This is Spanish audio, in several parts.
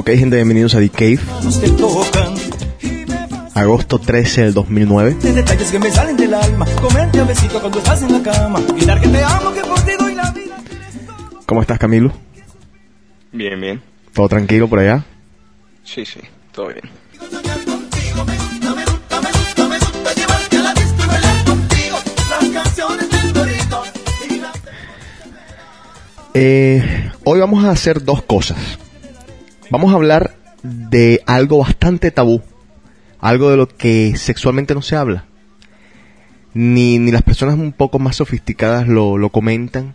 Ok, gente, bienvenidos a The Cave, agosto 13 del 2009. detalles que me salen del alma. Comerte a besito cuando estás en la cama. Gritar que te amo, que por ti doy la vida. ¿Cómo estás, Camilo? Bien, bien. ¿Todo tranquilo por allá? Sí, sí, todo bien. Eh, hoy vamos a hacer dos cosas. Vamos a hablar de algo bastante tabú, algo de lo que sexualmente no se habla. Ni, ni las personas un poco más sofisticadas lo, lo comentan.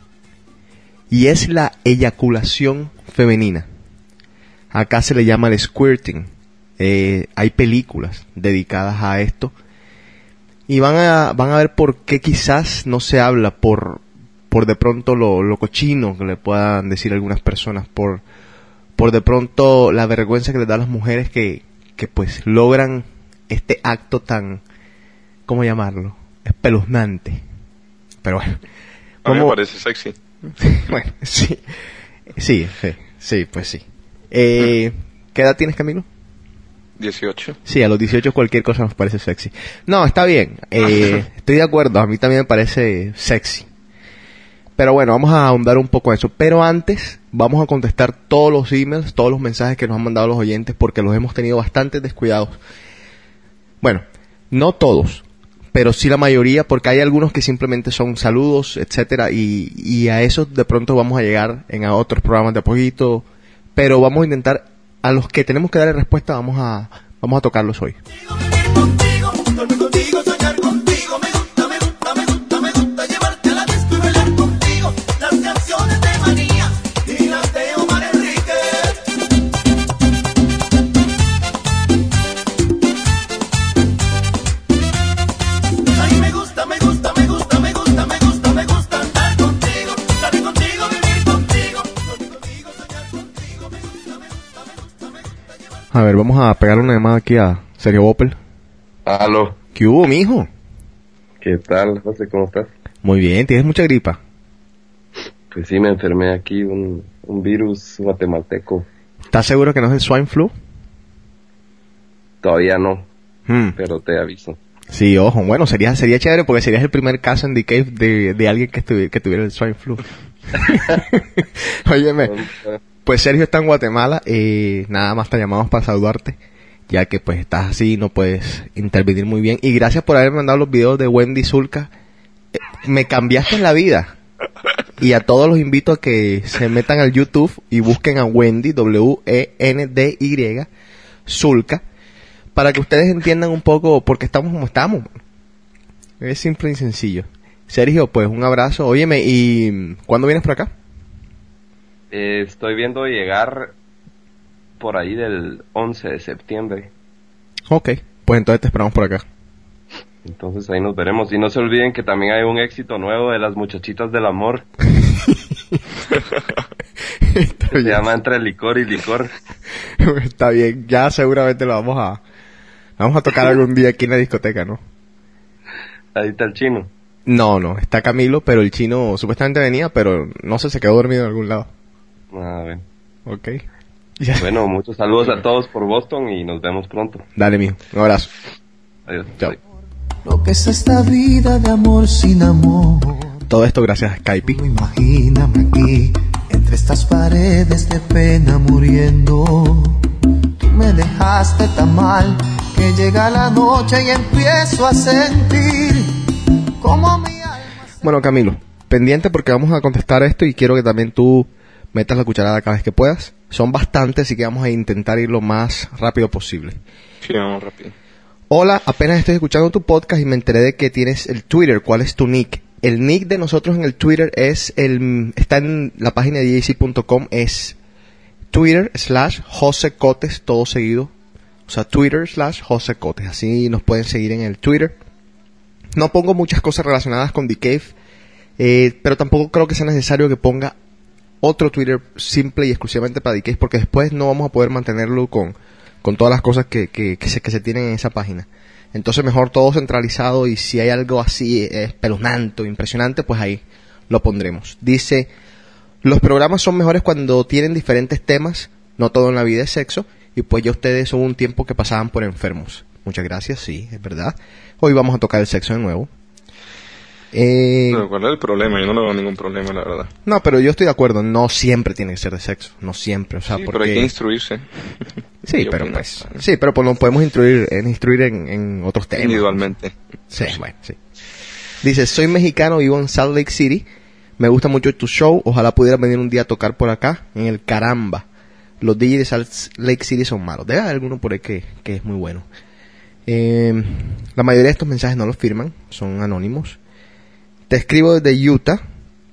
Y es la eyaculación femenina. Acá se le llama el squirting. Eh, hay películas dedicadas a esto. Y van a, van a ver por qué quizás no se habla por, por de pronto lo, lo cochino que le puedan decir algunas personas, por, por de pronto la vergüenza que les da a las mujeres que, que pues logran este acto tan, ¿cómo llamarlo? Espeluznante. Pero bueno. A mí me ¿Cómo- parece sexy. bueno, sí. Sí, sí, sí, pues sí. Eh, ¿Qué edad tienes, Camilo? 18. Sí, a los 18 cualquier cosa nos parece sexy. No, está bien. eh, estoy de acuerdo. A mí también me parece sexy. Pero bueno, vamos a ahondar un poco en eso. Pero antes, vamos a contestar todos los emails, todos los mensajes que nos han mandado los oyentes, porque los hemos tenido bastante descuidados. Bueno, no todos, pero sí la mayoría, porque hay algunos que simplemente son saludos, etcétera, y, y a eso de pronto vamos a llegar en a otros programas de poquito. Pero vamos a intentar, a los que tenemos que darle respuesta, vamos a, vamos a tocarlos hoy. A ver, vamos a pegar una llamada aquí a Sergio Bopel. Aló, ¿Qué hubo, mijo? ¿qué tal, José? ¿Cómo estás? Muy bien, ¿tienes mucha gripa? Pues sí, me enfermé aquí, un, un virus guatemalteco. ¿Estás seguro que no es el swine flu? Todavía no, Hmm, pero te aviso. Sí, ojo, bueno, sería sería chévere porque serías el primer caso en The Cave de, de alguien que, estuvi- que tuviera el swine flu. Óyeme, pues Sergio está en Guatemala, eh, nada más te llamamos para saludarte, ya que pues estás así, no puedes intervenir muy bien. Y gracias por haberme mandado los videos de Wendy Zulka. Eh, me cambiaste la vida. Y a todos los invito a que se metan al YouTube y busquen a Wendy, W-E-N-D-Y, Zulka, para que ustedes entiendan un poco por qué estamos como estamos. Es simple y sencillo. Sergio, pues un abrazo. Óyeme, ¿y cuándo vienes por acá? Eh, estoy viendo llegar por ahí del 11 de septiembre. Ok, pues entonces te esperamos por acá. Entonces ahí nos veremos. Y no se olviden que también hay un éxito nuevo de las muchachitas del amor. Se llama Entre Licor y Licor. Está bien, ya seguramente lo vamos a vamos a tocar algún día aquí en la discoteca, ¿no? Ahí está el chino. No, no, está Camilo, pero el chino supuestamente venía, pero no sé, se quedó dormido en algún lado. A ver. Ok. Ya. Bueno, muchos saludos a todos por Boston y nos vemos pronto. Dale, mijo. Un abrazo. Adiós. Chao. Bye. Lo que es esta vida de amor sin amor. Todo esto gracias a Skype. Imagíname aquí, entre estas paredes de pena muriendo. Tú me dejaste tan mal que llega la noche y empiezo a sentir como mi alma. Bueno, Camilo, pendiente porque vamos a contestar esto y quiero que también tú metas la cucharada cada vez que puedas. Son bastantes, así que vamos a intentar ir lo más rápido posible. Sí, vamos rápido. Hola, apenas estoy escuchando tu podcast y me enteré de que tienes el Twitter. ¿Cuál es tu nick? El nick de nosotros en el Twitter es el está en la página de jc.com es Twitter slash José Cotes, todo seguido. O sea, Twitter slash José Cotes. Así nos pueden seguir en el Twitter. No pongo muchas cosas relacionadas con The Cave, eh, pero tampoco creo que sea necesario que ponga otro Twitter simple y exclusivamente para Cave, porque después no vamos a poder mantenerlo con, con todas las cosas que, que, que se, que se tienen en esa página. Entonces mejor todo centralizado y si hay algo así espeluznante o impresionante, pues ahí lo pondremos. Dice, los programas son mejores cuando tienen diferentes temas, no todo en la vida es sexo, y pues ya ustedes son un tiempo que pasaban por enfermos. Muchas gracias, sí, es verdad. Hoy vamos a tocar el sexo de nuevo. Eh, Pero ¿cuál es el problema? Yo no le veo ningún problema, la verdad. no, pero yo estoy de acuerdo, no siempre tiene que ser de sexo, no siempre, o sea, sí, porque... pero hay que instruirse. Sí, Yo pero opino. pues, sí, pero pues podemos instruir en, instruir en, en otros temas. Individualmente. Sí, bueno, sí. Dice, soy mexicano, vivo en Salt Lake City. Me gusta mucho tu show. Ojalá pudiera venir un día a tocar por acá, en el Caramba. Los DJs de Salt Lake City son malos. Debe haber alguno por ahí que, que es muy bueno. Eh, la mayoría de estos mensajes no los firman, son anónimos. Te escribo desde Utah.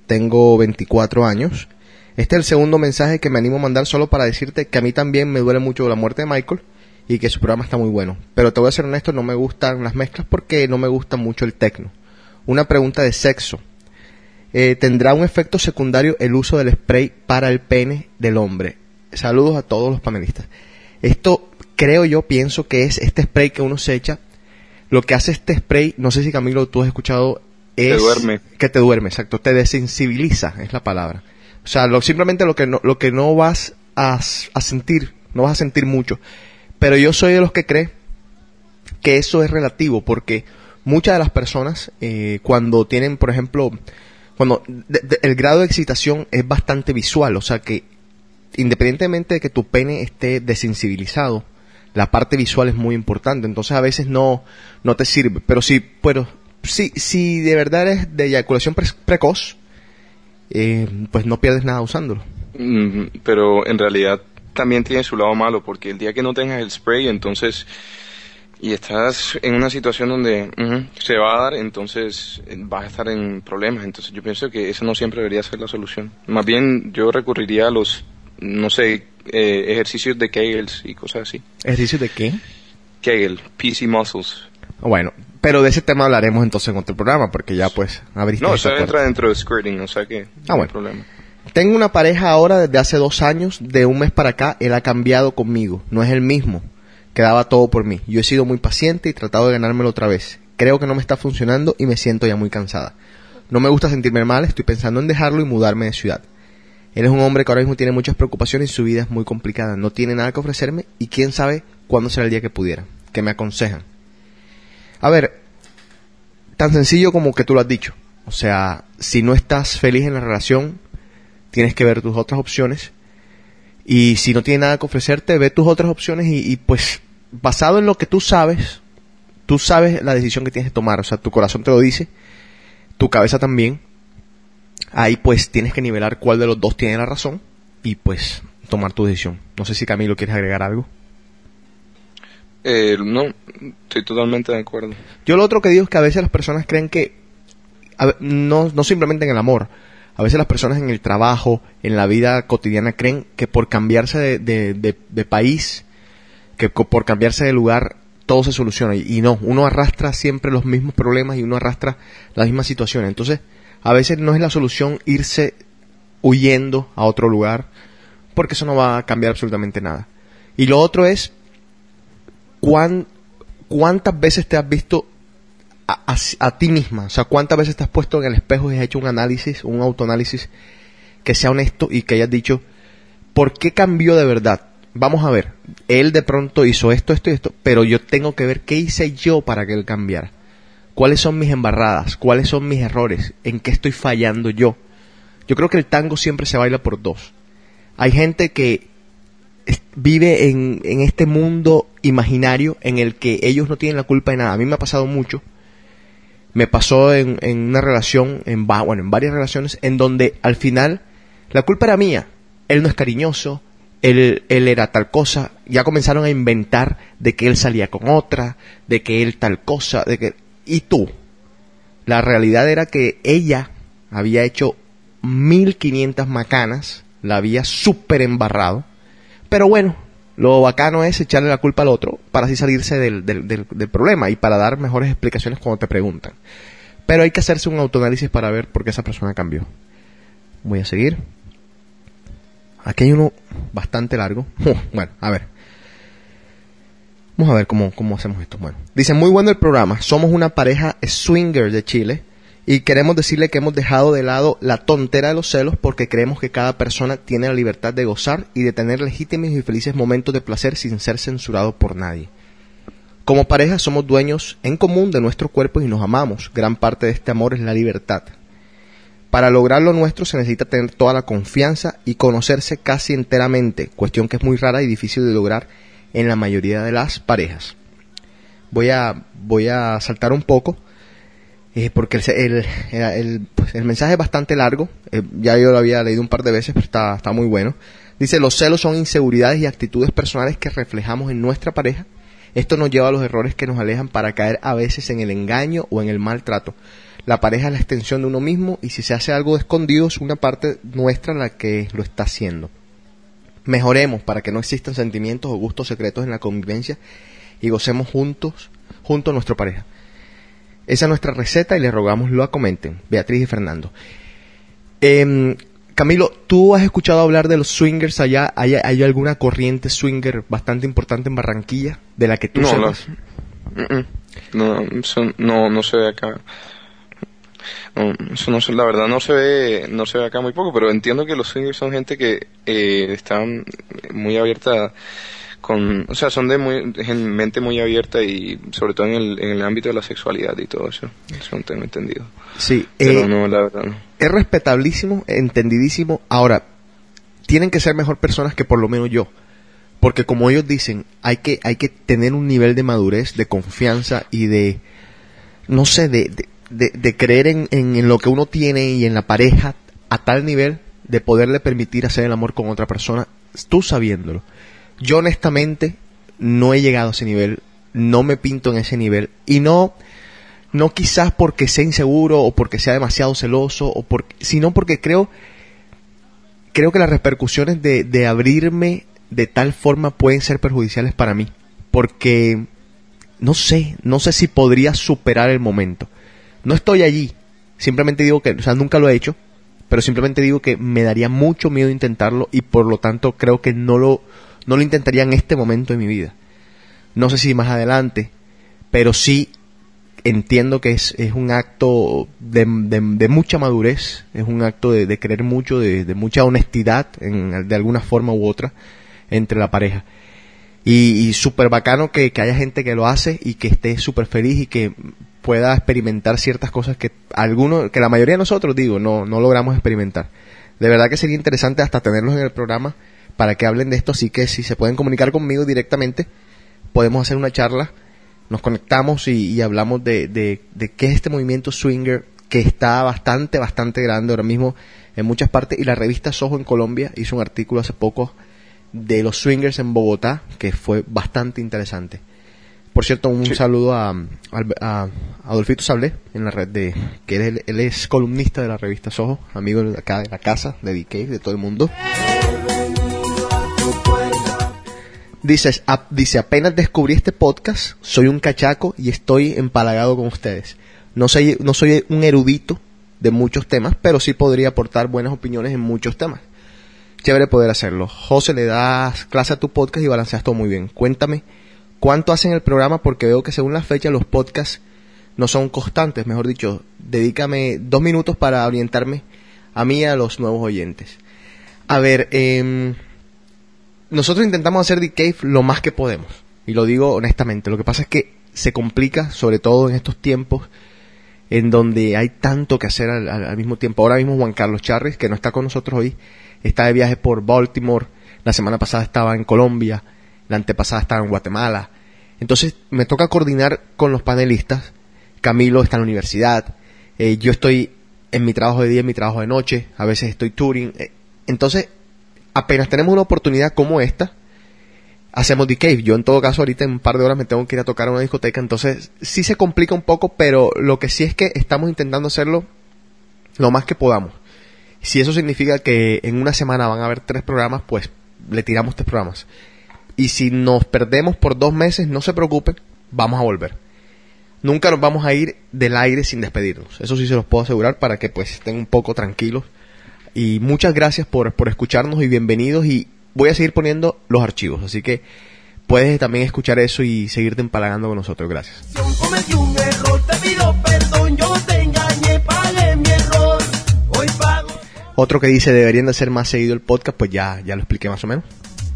Tengo 24 años. Este es el segundo mensaje que me animo a mandar solo para decirte que a mí también me duele mucho la muerte de Michael y que su programa está muy bueno. Pero te voy a ser honesto, no me gustan las mezclas porque no me gusta mucho el tecno. Una pregunta de sexo. Eh, ¿Tendrá un efecto secundario el uso del spray para el pene del hombre? Saludos a todos los panelistas. Esto creo yo, pienso que es este spray que uno se echa. Lo que hace este spray, no sé si Camilo tú has escuchado, es duerme. que te duerme, exacto, te desensibiliza, es la palabra. O sea, lo, simplemente lo que no, lo que no vas a, a sentir, no vas a sentir mucho. Pero yo soy de los que cree que eso es relativo, porque muchas de las personas, eh, cuando tienen, por ejemplo, cuando de- de- el grado de excitación es bastante visual, o sea que independientemente de que tu pene esté desensibilizado, la parte visual es muy importante, entonces a veces no, no te sirve, pero si, pero, si, si de verdad es de eyaculación pre- precoz, eh, pues no pierdes nada usándolo. Mm, pero en realidad también tiene su lado malo, porque el día que no tengas el spray, entonces, y estás en una situación donde se va a dar, entonces eh, vas a estar en problemas. Entonces yo pienso que eso no siempre debería ser la solución. Más bien yo recurriría a los, no sé, eh, ejercicios de Kegels y cosas así. ¿Ejercicio de qué? Kegel, PC Muscles. Bueno, pero de ese tema hablaremos entonces en otro programa, porque ya pues abriste No, eso puerta. entra dentro de skirting, o sea que no Ah, hay bueno. problema. Tengo una pareja ahora desde hace dos años, de un mes para acá, él ha cambiado conmigo, no es el mismo, quedaba todo por mí. Yo he sido muy paciente y tratado de ganármelo otra vez. Creo que no me está funcionando y me siento ya muy cansada. No me gusta sentirme mal, estoy pensando en dejarlo y mudarme de ciudad. Él es un hombre que ahora mismo tiene muchas preocupaciones y su vida es muy complicada, no tiene nada que ofrecerme y quién sabe cuándo será el día que pudiera, que me aconsejan. A ver, tan sencillo como que tú lo has dicho. O sea, si no estás feliz en la relación, tienes que ver tus otras opciones. Y si no tiene nada que ofrecerte, ve tus otras opciones y, y, pues basado en lo que tú sabes, tú sabes la decisión que tienes que tomar. O sea, tu corazón te lo dice, tu cabeza también. Ahí pues tienes que nivelar cuál de los dos tiene la razón y pues tomar tu decisión. No sé si Camilo quieres agregar algo. Eh, no, estoy totalmente de acuerdo. Yo lo otro que digo es que a veces las personas creen que, a no, no simplemente en el amor, a veces las personas en el trabajo, en la vida cotidiana, creen que por cambiarse de, de- país, que por cambiarse de lugar, todo se soluciona. Y, y no, uno arrastra siempre los mismos problemas y uno arrastra las mismas situaciones. Entonces, a veces no es la solución irse huyendo a otro lugar, porque eso no va a cambiar absolutamente nada. Y lo otro es, ¿cuán, ¿cuántas veces te has visto a, a- a ti misma? O sea, ¿cuántas veces te has puesto en el espejo y has hecho un análisis, un autoanálisis que sea honesto y que hayas dicho, ¿por qué cambió de verdad? Vamos a ver, él de pronto hizo esto, esto y esto, pero yo tengo que ver qué hice yo para que él cambiara. ¿Cuáles son mis embarradas? ¿Cuáles son mis errores? ¿En qué estoy fallando yo? Yo creo que el tango siempre se baila por dos. Hay gente que vive en, en este mundo imaginario en el que ellos no tienen la culpa de nada. A mí me ha pasado mucho. Me pasó en, en una relación, en, bueno, en varias relaciones, en donde al final la culpa era mía. Él no es cariñoso, él, él era tal cosa. Ya comenzaron a inventar de que él salía con otra, de que él tal cosa, de que... ¿Y tú? La realidad era que ella había hecho 1500 macanas, la había súper embarrado Pero bueno, lo bacano es echarle la culpa al otro para así salirse del, del, del, problema y para dar mejores explicaciones cuando te preguntan. Pero hay que hacerse un autoanálisis para ver por qué esa persona cambió. Voy a seguir. Aquí hay uno bastante largo. bueno, a ver. Vamos a ver cómo, cómo hacemos esto. Bueno, dice, muy bueno el programa. Somos una pareja swinger de Chile y queremos decirle que hemos dejado de lado la tontera de los celos porque creemos que cada persona tiene la libertad de gozar y de tener legítimos y felices momentos de placer sin ser censurado por nadie. Como pareja somos dueños en común de nuestro cuerpo y nos amamos. Gran parte de este amor es la libertad. Para lograr lo nuestro se necesita tener toda la confianza y conocerse casi enteramente, cuestión que es muy rara y difícil de lograr en la mayoría de las parejas. Voy a, voy a saltar un poco, eh, porque el, el, el, pues el, mensaje es bastante largo, eh, ya yo lo había leído un par de veces, pero está, está muy bueno. Dice, los celos son inseguridades y actitudes personales que reflejamos en nuestra pareja. Esto nos lleva a los errores que nos alejan para caer a veces en el engaño o en el maltrato. La pareja es la extensión de uno mismo y si se hace algo escondido es una parte nuestra la que lo está haciendo. Mejoremos para que no existan sentimientos o gustos secretos en la convivencia y gocemos juntos, junto a nuestra pareja. Esa es nuestra receta y les rogamos lo comenten, Beatriz y Fernando. Eh, Camilo, ¿tú has escuchado hablar de los swingers allá? ¿Hay, ¿Hay, alguna corriente swinger bastante importante en Barranquilla de la que tú no? La, no, son, no, no se ve acá. No, eso no, la verdad no se ve no se ve acá muy poco pero entiendo que los swingers son gente que eh, están muy abierta con o sea son de muy mente muy abierta y sobre todo en el, en el ámbito de la sexualidad y todo eso. Eso no tengo entendido. Sí pero eh, no la verdad no. es respetabilísimo entendidísimo. Ahora tienen que ser mejor personas que por lo menos yo. Porque como ellos dicen hay que hay que tener un nivel de madurez de confianza y de no sé de, de de, de creer en, en, en, lo que uno tiene y en la pareja a tal nivel de poderle permitir hacer el amor con otra persona, tú sabiéndolo. Yo honestamente no he llegado a ese nivel, no me pinto en ese nivel y no no quizás porque sea inseguro o porque sea demasiado celoso o porque, sino porque creo creo que las repercusiones de, de abrirme de tal forma pueden ser perjudiciales para mí porque no sé, no sé si podría superar el momento. No estoy allí. Simplemente digo que, o sea, nunca lo he hecho, pero simplemente digo que me daría mucho miedo intentarlo y por lo tanto creo que no lo, no lo intentaría en este momento de mi vida. No sé si más adelante, pero sí entiendo que es, es un acto de, de, mucha madurez, es un acto de, de creer mucho, de, de mucha honestidad en, de alguna forma u otra entre la pareja. Y, y súper bacano que, que haya gente que lo hace y que esté súper feliz y que pueda experimentar ciertas cosas que algunos, que la mayoría de nosotros, digo, no, no logramos experimentar. De verdad que sería interesante hasta tenerlos en el programa para que hablen de esto, así que si se pueden comunicar conmigo directamente, podemos hacer una charla, nos conectamos y, y hablamos de, de, de qué es este movimiento swinger que está bastante, bastante grande ahora mismo en muchas partes y la revista Soho en Colombia hizo un artículo hace poco de los swingers en Bogotá que fue bastante interesante. Por cierto, un sí. saludo a, a, a, Adolfito Sablé en la red de que él, él, es columnista de la revista Soho, amigo de acá de la casa, de DK, de todo el mundo. Dices, a, dice, apenas descubrí este podcast, soy un cachaco y estoy empalagado con ustedes. No soy, no soy un erudito de muchos temas, pero sí podría aportar buenas opiniones en muchos temas. Chévere poder hacerlo. José, le das clase a tu podcast y balanceas todo muy bien. Cuéntame cuánto hacen el programa porque veo que según la fecha los podcasts no son constantes, mejor dicho, dedícame dos minutos para orientarme a mí y a los nuevos oyentes. A ver, eh, nosotros intentamos hacer The Cave lo más que podemos, y lo digo honestamente, lo que pasa es que se complica, sobre todo en estos tiempos, en donde hay tanto que hacer al, al mismo tiempo. Ahora mismo Juan Carlos Charres, que no está con nosotros hoy, está de viaje por Baltimore, la semana pasada estaba en Colombia, la antepasada estaba en Guatemala. Entonces me toca coordinar con los panelistas. Camilo está en la universidad, eh, yo estoy en mi trabajo de día, en mi trabajo de noche, a veces estoy touring. Eh, entonces, apenas tenemos una oportunidad como esta, hacemos The Cave. Yo en todo caso ahorita en un par de horas me tengo que ir a tocar a una discoteca, entonces sí se complica un poco, pero lo que sí es que estamos intentando hacerlo lo más que podamos. Si eso significa que en una semana van a haber tres programas, pues le tiramos estos programas. Y si nos perdemos por dos meses, no se preocupen, vamos a volver. Nunca nos vamos a ir del aire sin despedirnos. Eso sí se los puedo asegurar para que pues estén un poco tranquilos. Y muchas gracias por, por escucharnos y bienvenidos. Y voy a seguir poniendo los archivos. Así que puedes también escuchar eso y seguirte empalagando con nosotros. Gracias. Otro que dice deberían de hacer más seguido el podcast, pues ya, ya lo expliqué más o menos.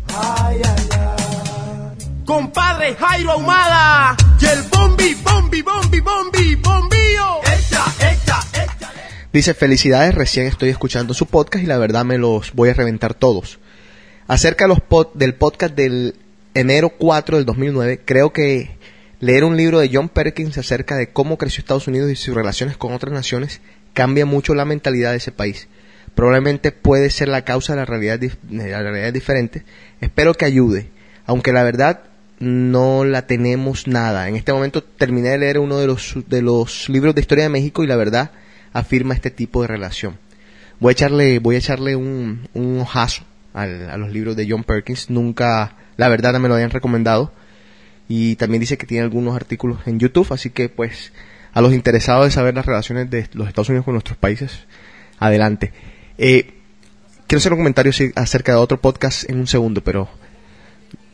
Ay, ay, ay. Compadre Jairo Ahumada y el bombi, bombi, bombi, bombi, bombío. Echa, echa. Dice, felicidades, recién estoy escuchando su podcast y la verdad me los voy a reventar todos. Acerca los del podcast del enero 4 del 2009, creo que leer un libro de John Perkins acerca de cómo creció Estados Unidos y sus relaciones con otras naciones cambia mucho la mentalidad de ese país. Probablemente puede ser la causa de la realidad, de la realidad diferente. Espero que ayude, aunque la verdad no la tenemos nada. En este momento terminé de leer uno de los, de los libros de historia de México y la verdad afirma este tipo de relación. Voy a echarle, voy a echarle un, un ojazo al- a los libros de John Perkins. Nunca, la verdad, no me lo habían recomendado. Y también dice que tiene algunos artículos en YouTube, así que pues a los interesados de saber las relaciones de los Estados Unidos con nuestros países, adelante. Eh, quiero hacer un comentario acerca de otro podcast en un segundo, pero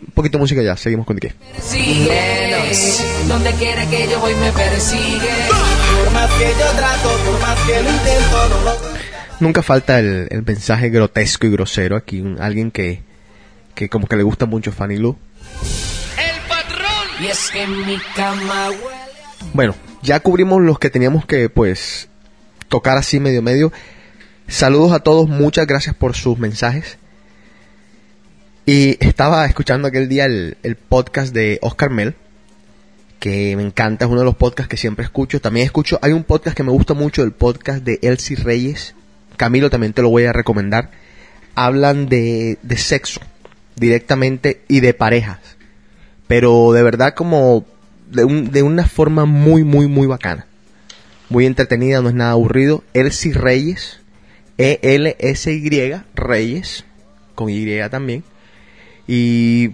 un poquito de música ya, seguimos con. Persigues, donde quiera que yo voy me persigue. Por más que yo trato, por más que lo intento, no lo Nunca falta el, el mensaje grotesco y grosero aquí, un- alguien que, que como que le gusta mucho Fanny Lu. Y es que mi cama huele. Bueno, ya cubrimos los que teníamos que, pues, tocar así medio medio. Saludos a todos, muchas gracias por sus mensajes. Y estaba escuchando aquel día el, el podcast de Oscar Mel, que me encanta, es uno de los podcasts que siempre escucho. También escucho, hay un podcast que me gusta mucho, el podcast de Elsie Reyes. Camilo también te lo voy a recomendar. Hablan de, de sexo directamente y de parejas pero de verdad como de, un- de una forma muy, muy, muy bacana. Muy entretenida, no es nada aburrido. Elsie Reyes, E-L-S-Y, Reyes, con Y también. Y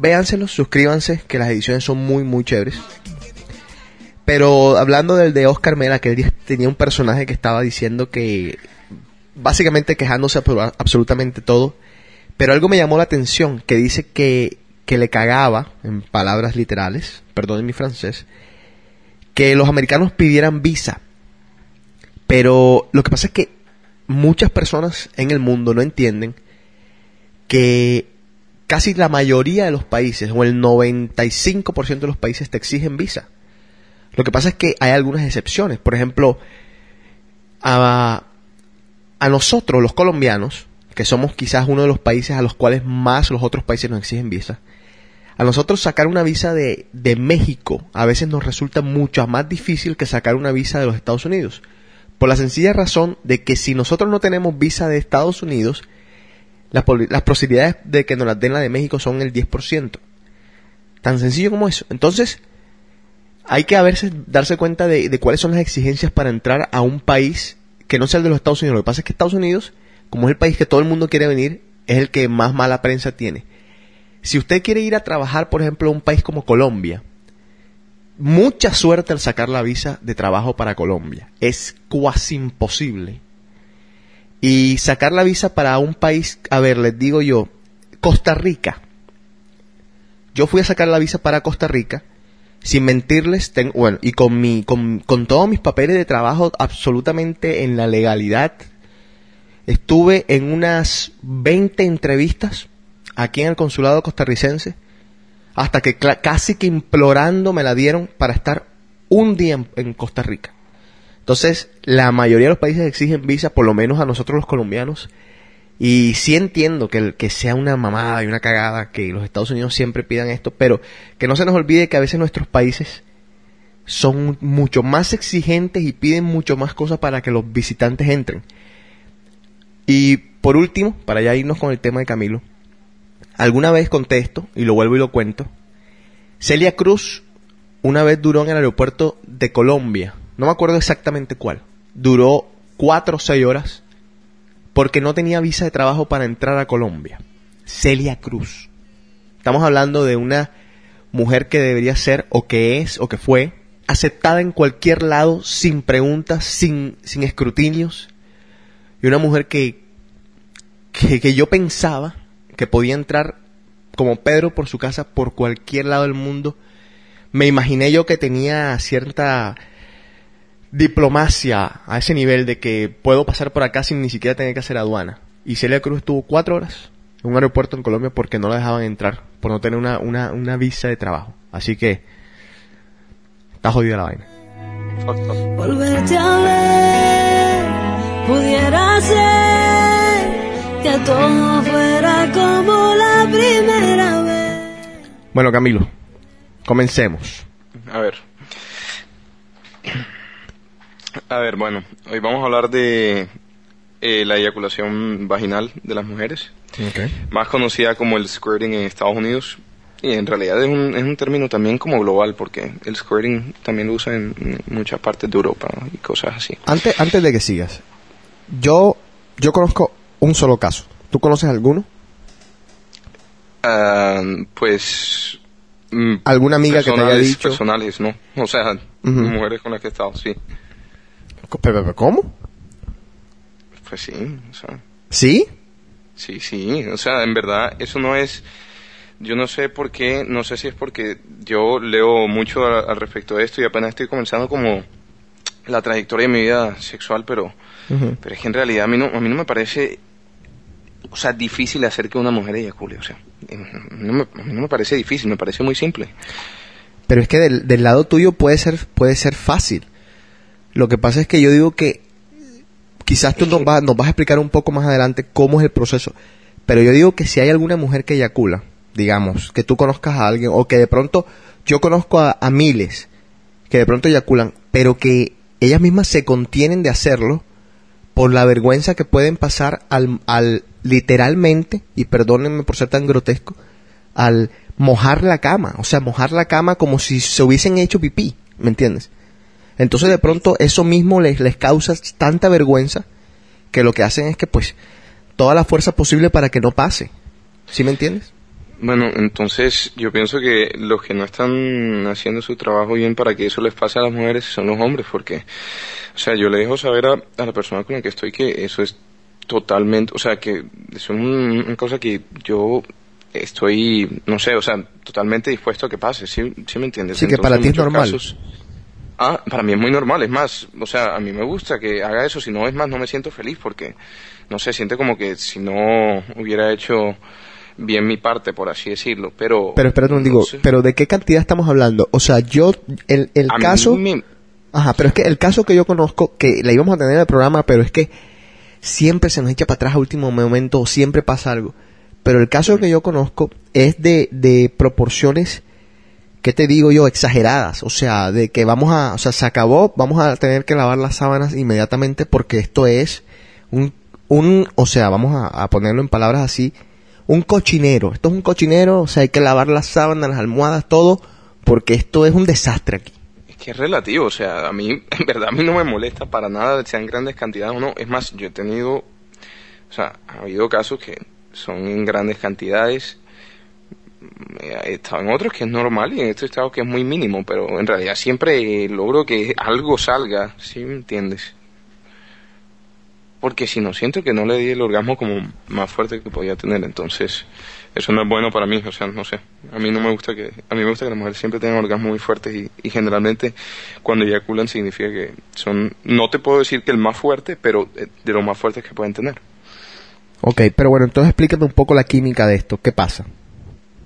véanselos, suscríbanse, que las ediciones son muy, muy chéveres. Pero hablando del de Oscar Mela, que di- tenía un personaje que estaba diciendo que, básicamente quejándose absolutamente todo, pero algo me llamó la atención, que dice que, que le cagaba, en palabras literales, perdonen mi francés, que los americanos pidieran visa. Pero lo que pasa es que muchas personas en el mundo no entienden que casi la mayoría de los países, o el 95% de los países te exigen visa. Lo que pasa es que hay algunas excepciones. Por ejemplo, a, a nosotros, los colombianos, que somos quizás uno de los países a los cuales más los otros países nos exigen visa, a nosotros sacar una visa de, de México a veces nos resulta mucho más difícil que sacar una visa de los Estados Unidos. Por la sencilla razón de que si nosotros no tenemos visa de Estados Unidos, las, posibilidades de que nos las den la de México son el 10%. Tan sencillo como eso. Entonces, hay que a veces darse cuenta de, de cuáles son las exigencias para entrar a un país que no sea el de los Estados Unidos. Lo que pasa es que Estados Unidos, como es el país que todo el mundo quiere venir, es el que más mala prensa tiene. Si usted quiere ir a trabajar, por ejemplo, a un país como Colombia, mucha suerte al sacar la visa de trabajo para Colombia. Es cuasi imposible. Y sacar la visa para un país, a ver, les digo yo, Costa Rica. Yo fui a sacar la visa para Costa Rica, sin mentirles, ten- bueno, y con, mi, con, con todos mis papeles de trabajo absolutamente en la legalidad. Estuve en unas 20 entrevistas aquí en el consulado costarricense, hasta que casi que implorando me la dieron para estar un día en Costa Rica. Entonces, la mayoría de los países exigen visa, por lo menos a nosotros los colombianos, y sí entiendo que, que sea una mamada y una cagada que los Estados Unidos siempre pidan esto, pero que no se nos olvide que a veces nuestros países son mucho más exigentes y piden mucho más cosas para que los visitantes entren. Y por último, para ya irnos con el tema de Camilo, alguna vez conté esto, y lo vuelvo y lo cuento, Celia Cruz una vez duró en el aeropuerto de Colombia, no me acuerdo exactamente cuál, duró cuatro o seis horas porque no tenía visa de trabajo para entrar a Colombia. Celia Cruz. Estamos hablando de una mujer que debería ser, o que es, o que fue, aceptada en cualquier lado, sin preguntas, sin, sin escrutinios. Y una mujer que, que, que yo pensaba que podía entrar como Pedro por su casa por cualquier lado del mundo. Me imaginé yo que tenía cierta diplomacia a ese nivel de que puedo pasar por acá sin ni siquiera tener que hacer aduana. Y Celia Cruz estuvo cuatro horas en un aeropuerto en Colombia porque no la dejaban entrar, por no tener una, una, una visa de trabajo. Así que está jodida la vaina. Volverte a ver, pudiera ser que todo fuera como la primera vez. Bueno, Camilo, comencemos. A ver. A ver, bueno, hoy vamos a hablar de eh, la eyaculación vaginal de las mujeres, más conocida como el squirting en Estados Unidos. Y en realidad es un, es un término también como global, porque el squirting también lo usa en, muchas partes de Europa ¿no? y cosas así. Antes, antes de que sigas, yo, yo conozco un solo caso. ¿Tú conoces alguno? Ah, pues... mm, ¿Alguna amiga que te haya dicho? Personales, ¿no? O sea, mujeres con las que he estado, sí. ¿Cómo? Pues sí, o sea... ¿Sí? Sí, sí, o sea, en verdad, eso no es, yo no sé por qué, no sé si es porque yo leo mucho a- al respecto de esto y apenas estoy comenzando como la trayectoria de mi vida sexual, pero, pero es que en realidad a mí no, a mí no me parece, o sea, difícil hacer que una mujer eyacule, o sea, eh, no me, a mí no me parece difícil, me parece muy simple. Pero es que del, del lado tuyo puede ser, puede ser fácil. Lo que pasa es que yo digo que quizás tú nos, vas- nos vas a explicar un poco más adelante cómo es el proceso. Pero yo digo que si hay alguna mujer que eyacula, digamos, que tú conozcas a alguien, o que de pronto yo conozco a, miles que de pronto eyaculan, pero que ellas mismas se contienen de hacerlo por la vergüenza que pueden pasar al, al literalmente, y perdónenme por ser tan grotesco, al mojar la cama, o sea, mojar la cama como si se hubiesen hecho pipí, ¿me entiendes? Entonces de pronto eso mismo les, les causa tanta vergüenza que lo que hacen es que pues toda la fuerza posible para que no pase, ¿sí me entiendes? Bueno, entonces yo pienso que los que no están haciendo su trabajo bien para que eso les pase a las mujeres son los hombres, porque, o sea, yo le dejo saber a, a la persona con la que estoy que eso es totalmente, o sea, que es un- una cosa que yo estoy, no sé, o sea, totalmente dispuesto a que pase, ¿sí, sí me entiendes? Sí, que para ti es normal. casos- ah, para mí es muy normal, es más, o sea, a mí me gusta que haga eso, si no es más no me siento feliz porque, no sé, siente como que si no hubiera hecho bien mi parte, por así decirlo, pero... Pero espérate un no digo, sé. pero ¿de qué cantidad estamos hablando? O sea, yo, el, el A mí caso... me- Ajá, pero es que el caso que yo conozco, que la íbamos a tener en el programa, pero es que siempre se nos echa para atrás a último momento, o siempre pasa algo. Pero el caso que yo conozco es de, de proporciones, ¿qué te digo yo? Exageradas. O sea, de que vamos a, o sea, se acabó, vamos a tener que lavar las sábanas inmediatamente porque esto es un, un, o sea, vamos a, a ponerlo en palabras así, un cochinero. Esto es un cochinero, o sea, hay que lavar las sábanas, las almohadas, todo, porque esto es un desastre aquí. Es que es relativo, o sea, a mí, en verdad, a mí no me molesta para nada, sean grandes cantidades o no. Es más, yo he tenido, o sea, ha habido casos que son en grandes cantidades. He estado en otros que es normal y en estos estados que es muy mínimo, pero en realidad siempre logro que algo salga, ¿sí me entiendes? Porque si no, siento que no le di el orgasmo como más fuerte que podía tener, entonces eso no es bueno para mí, o sea, no sé. A mí no me gusta que, a mí me gusta que las mujeres siempre tengan orgasmos muy fuertes y, y generalmente cuando eyaculan significa que son, no te puedo decir que el más fuerte, pero eh, de los más fuertes que pueden tener. Ok, pero bueno, entonces explícame un poco la química de esto. ¿Qué pasa?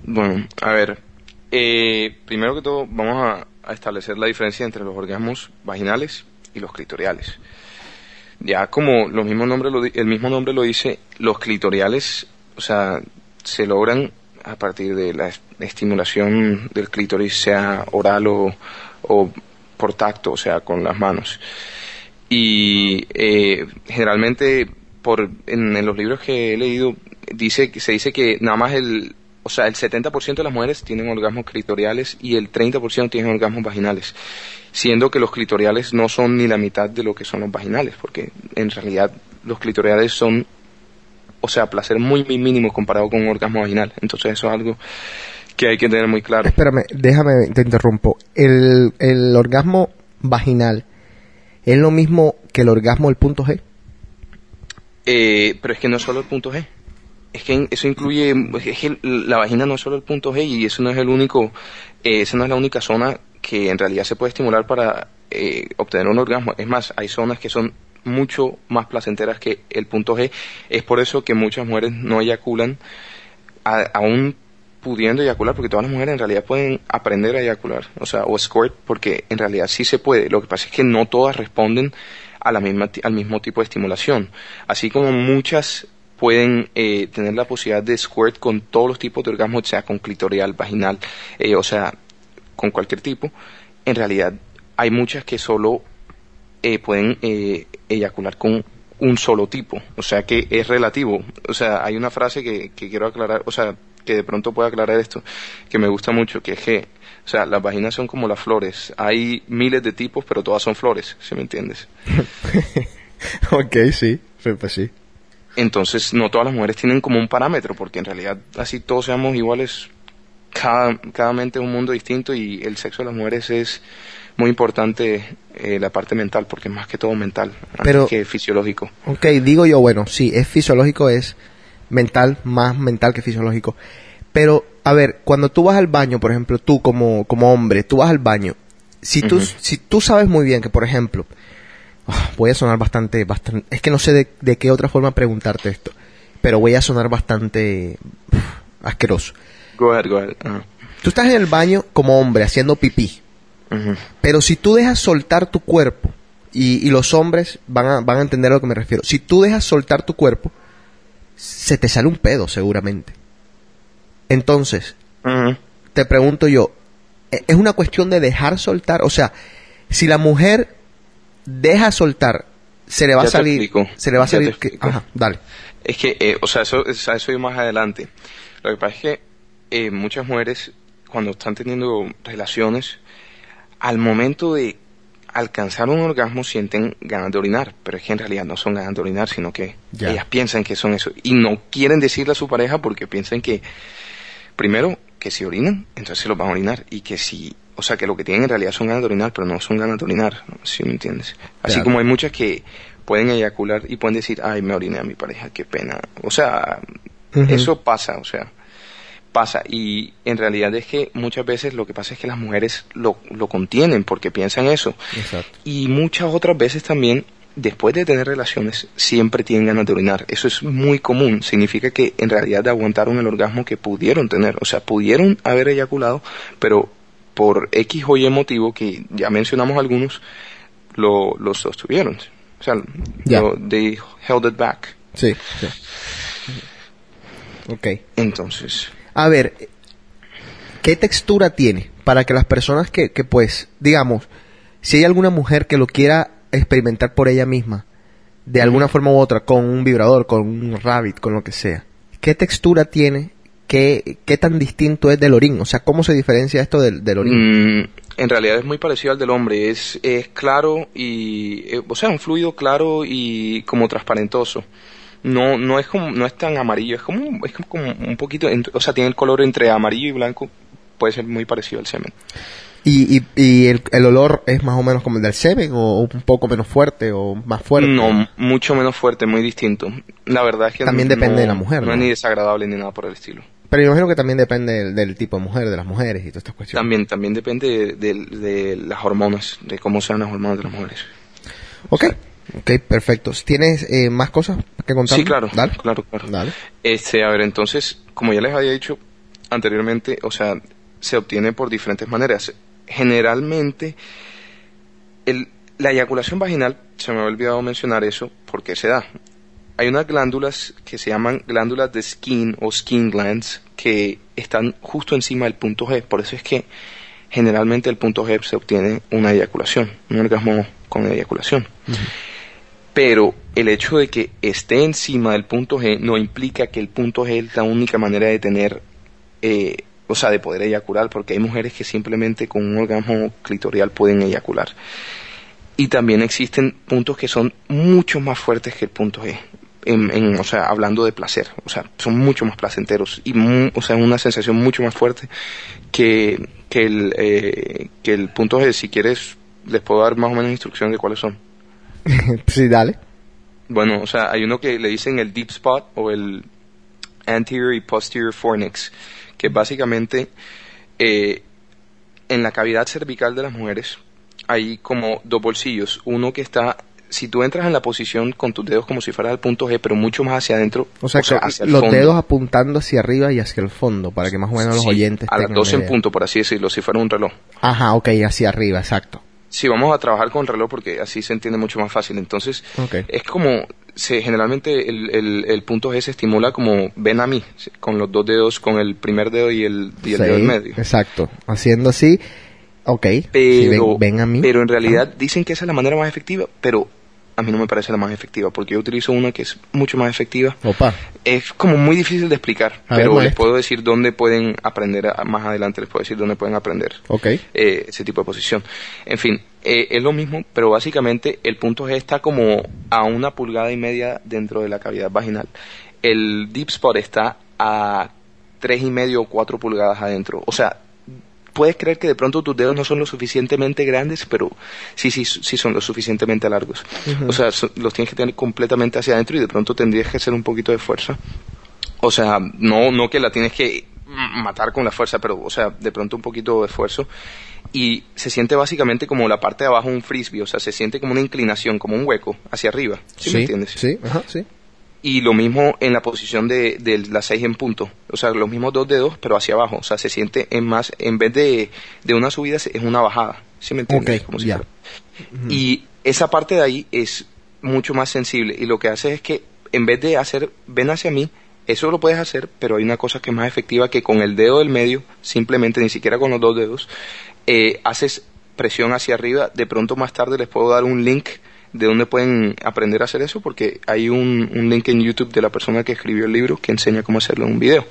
Bueno, a ver, eh, primero que todo vamos a, establecer la diferencia entre los orgasmos vaginales y los clitoriales. Ya como los mismos nombres lo el mismo nombre lo dice, los clitoriales, o sea, se logran a partir de la es- estimulación del clítoris, sea oral o, o por tacto, o sea, con las manos. Y eh, generalmente por en, en los libros que he leído dice se dice que nada más el sea, el 70% de las mujeres tienen orgasmos clitoriales y el 30% tienen orgasmos vaginales, siendo que los clitoriales no son ni la mitad de lo que son los vaginales, porque en realidad los clitoriales son o sea, placer muy, muy mínimo comparado con un orgasmo vaginal. Entonces eso es algo que hay que tener muy claro. Espérame, déjame, te interrumpo. El, el orgasmo vaginal es lo mismo que el orgasmo del punto G. Eh, pero es que no es solo el punto G. Es que eso incluye, es que la vagina no es solo el punto G y eso no es el único, eh, esa no es la única zona que en realidad se puede estimular para eh, obtener un orgasmo. Es más, hay zonas que son mucho más placenteras que el punto G. Es por eso que muchas mujeres no eyaculan, a- aún pudiendo eyacular, porque todas las mujeres en realidad pueden aprender a eyacular, o sea, o squirt, porque en realidad sí se puede. Lo que pasa es que no todas responden a la misma, al mismo tipo de estimulación. Así como muchas pueden eh, tener la posibilidad de squirt con todos los tipos de orgasmos, sea con clitorial, vaginal, eh, o sea, con cualquier tipo, en realidad hay muchas que solo eh, pueden eh, eyacular con un solo tipo, o sea que es relativo. O sea, hay una frase que, quiero aclarar, o sea, que de pronto pueda aclarar esto, que me gusta mucho, que es que, o sea, las vaginas son como las flores. Hay miles de tipos, pero todas son flores, ¿sí me entiendes? ok, sí, pues sí. Entonces, no todas las mujeres tienen como un parámetro, porque en realidad así todos seamos iguales, cada, cada mente es un mundo distinto y el sexo de las mujeres es muy importante eh, la parte mental, porque es más que todo mental, Pero- que fisiológico. Ok, digo yo, bueno, sí, es fisiológico, es mental, más mental que fisiológico. Pero, a ver, cuando tú vas al baño, por ejemplo, tú como, como hombre, tú vas al baño, si tú, si tú sabes muy bien que, por ejemplo, voy a sonar bastante, bastante, es que no sé de, de qué otra forma preguntarte esto, pero voy a sonar bastante asqueroso. Go ahead, go ahead. Tú estás en el baño como hombre haciendo pipí, pero si tú dejas soltar tu cuerpo, y, y los hombres van a, van a entender a lo que me refiero, si tú dejas soltar tu cuerpo, se te sale un pedo seguramente. Entonces, te pregunto yo, ¿e- ¿es una cuestión de dejar soltar? O sea, si la mujer deja soltar, se le va Ya a salir... Se le va a salir... que- ajá, dale. Es que, eh, o sea, eso, eso voy más adelante. Lo que pasa es que eh, muchas mujeres, cuando están teniendo relaciones, al momento de alcanzar un orgasmo sienten ganas de orinar, pero es que en realidad no son ganas de orinar, sino que Ya. ellas piensan que son eso. Y no quieren decirle a su pareja porque piensan que, primero, que si orinan, entonces se los van a orinar. Y que si, o sea, que lo que tienen en realidad son ganas de orinar, pero no son ganas de orinar, ¿no? ¿sí me entiendes? Así Claro. como hay muchas que pueden eyacular y pueden decir, ay, me oriné a mi pareja, qué pena. O sea, eso pasa, o sea, pasa. Y en realidad es que muchas veces lo que pasa es que las mujeres lo, lo contienen porque piensan eso. Exacto. Y muchas otras veces también, después de tener relaciones, siempre tienen ganas de orinar. Eso es muy común. Significa que en realidad aguantaron el orgasmo que pudieron tener. O sea, pudieron haber eyaculado, pero por X o Y motivo, que ya mencionamos algunos, lo, lo sostuvieron. O sea, lo- they held it back. Sí, sí. Ok. Entonces, A ver, ¿qué textura tiene? Para que las personas que, que, pues, digamos, si hay alguna mujer que lo quiera experimentar por ella misma, de alguna forma u otra, con un vibrador, con un rabbit, con lo que sea, ¿qué textura tiene? ¿Qué, qué tan distinto es del orín? O sea, ¿cómo se diferencia esto del, del orín? Mm, en realidad es muy parecido al del hombre. Es, es claro y, eh, o sea, un fluido claro y como transparentoso. No, no es como, no es tan amarillo. Es como, es como un poquito, o sea, tiene el color entre amarillo y blanco. Puede ser muy parecido al semen. ¿Y, y, y el, el olor es más o menos como el del semen o un poco menos fuerte o más fuerte? No, mucho menos fuerte, muy distinto. La verdad es que También no- depende de la mujer, No, ¿no? es ni desagradable ni nada por el estilo. Pero yo imagino que también depende del, del tipo de mujer, de las mujeres y todas estas cuestiones. También, también depende de, de- de las hormonas, de cómo sean las hormonas de las mujeres. Ok, ok, perfecto. ¿Tienes eh, más cosas que contar? Sí, claro, Dale. claro, claro. Dale. Este, a ver, entonces, como ya les había dicho anteriormente, o sea, se obtiene por diferentes maneras. Generalmente, el, la eyaculación vaginal, se me había olvidado mencionar eso, porque se da. Hay unas glándulas que se llaman glándulas de skin o skin glands que están justo encima del punto G. Por eso es que generalmente el punto G se obtiene una eyaculación, un orgasmo con eyaculación. Pero el hecho de que esté encima del punto G no implica que el punto G es la única manera de tener, eh, o sea, de poder eyacular, porque hay mujeres que simplemente con un orgasmo clitorial pueden eyacular. Y también existen puntos que son mucho más fuertes que el punto G. en, en, o sea, hablando de placer, o sea, son mucho más placenteros y, mu- o sea, una sensación mucho más fuerte que, que el, eh, que el punto G. Si quieres, les puedo dar más o menos instrucciones de cuáles son. sí, dale. Bueno, o sea, hay uno que le dicen el deep spot o el anterior y posterior fornix, que básicamente eh, en la cavidad cervical de las mujeres hay como dos bolsillos, uno que está si tú entras en la posición con tus dedos como si fuera el punto G, pero mucho más hacia adentro, O sea, que hacia el los fondo. dedos apuntando hacia arriba y hacia el fondo, para que más o menos los oyentes a las tengan 12 una en punto, por así decirlo, si fuera un reloj. Ajá, ok, hacia arriba, exacto. Sí, vamos a trabajar con reloj porque así se entiende mucho más fácil. Entonces, es como, se, generalmente el, el, el punto G se estimula como ven a mí, con los dos dedos, con el primer dedo y el, y el Sí, dedo en medio. Exacto. Haciendo así, ok. Pero, ven, ven a mí. pero en realidad dicen que esa es la manera más efectiva, pero a mí no me parece la más efectiva porque yo utilizo una que es mucho más efectiva. Opa. Es como muy difícil de explicar, A ver, pero les maestro. puedo decir dónde pueden aprender, a- más adelante les puedo decir dónde pueden aprender Ok. eh, ese tipo de posición. En fin, eh, es lo mismo, pero básicamente el punto G está como a una pulgada y media dentro de la cavidad vaginal. El deep spot está a tres y medio o cuatro pulgadas adentro. O sea, puedes creer que de pronto tus dedos no son lo suficientemente grandes, pero sí, sí, sí son lo suficientemente largos. O sea, so- los tienes que tener completamente hacia adentro y de pronto tendrías que hacer un poquito de fuerza. O sea, no, no que la tienes que matar con la fuerza, pero, o sea, de pronto un poquito de esfuerzo. Y se siente básicamente como la parte de abajo un frisbee, o sea, se siente como una inclinación, como un hueco hacia arriba. ¿Sí, me entiendes? Sí, ajá, sí. Y lo mismo en la posición de, de las seis en punto. O sea, los mismos dos dedos, pero hacia abajo. O sea, se siente en más, en vez de, de una subida, es una bajada. ¿Sí me entiendes? Ok, Como si Y esa parte de ahí es mucho más sensible. Y lo que hace es que, en vez de hacer, ven hacia mí, eso lo puedes hacer, pero hay una cosa que es más efectiva que con el dedo del medio, simplemente, ni siquiera con los dos dedos, eh, haces presión hacia arriba. De pronto más tarde les puedo dar un link de donde pueden aprender a hacer eso, porque hay un, un link en YouTube de la persona que escribió el libro que enseña cómo hacerlo en un video.